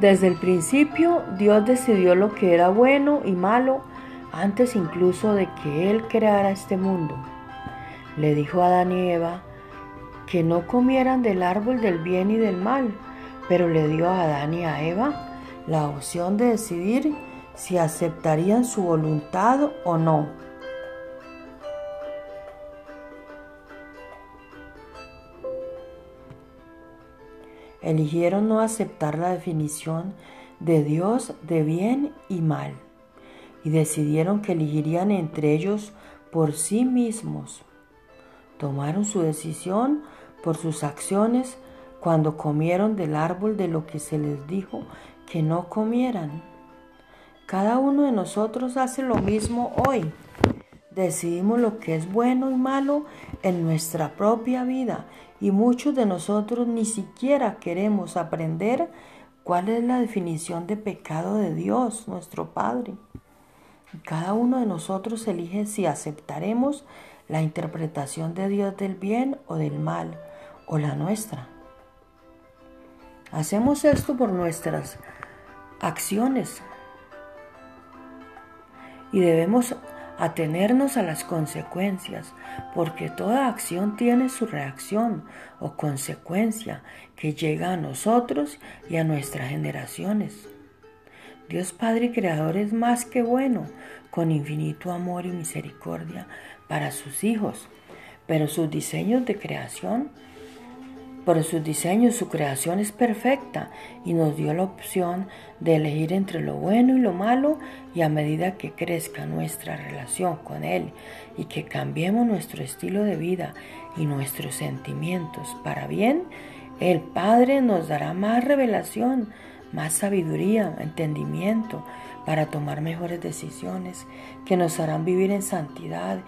Desde el principio Dios decidió lo que era bueno y malo antes incluso de que Él creara este mundo. Le dijo a Adán y Eva que no comieran del árbol del bien y del mal, pero le dio a Adán y a Eva la opción de decidir si aceptarían su voluntad o no. Eligieron no aceptar la definición de Dios de bien y mal y decidieron que elegirían entre ellos por sí mismos. Tomaron su decisión por sus acciones cuando comieron del árbol de lo que se les dijo que no comieran. Cada uno de nosotros hace lo mismo hoy. Decidimos lo que es bueno y malo en nuestra propia vida y muchos de nosotros ni siquiera queremos aprender cuál es la definición de pecado de Dios, nuestro Padre. Cada uno de nosotros elige si aceptaremos la interpretación de Dios del bien o del mal, o la nuestra. Hacemos esto por nuestras acciones y debemos atenernos a las consecuencias, porque toda acción tiene su reacción o consecuencia que llega a nosotros y a nuestras generaciones. Dios Padre y Creador es más que bueno, con infinito amor y misericordia para sus hijos, pero sus diseños de creación por sus diseños, su creación es perfecta y nos dio la opción de elegir entre lo bueno y lo malo y a medida que crezca nuestra relación con Él y que cambiemos nuestro estilo de vida y nuestros sentimientos para bien, el Padre nos dará más revelación, más sabiduría, entendimiento para tomar mejores decisiones que nos harán vivir en santidad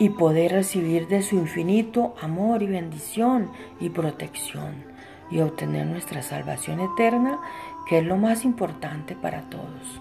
y poder recibir de su infinito amor y bendición y protección y obtener nuestra salvación eterna, que es lo más importante para todos.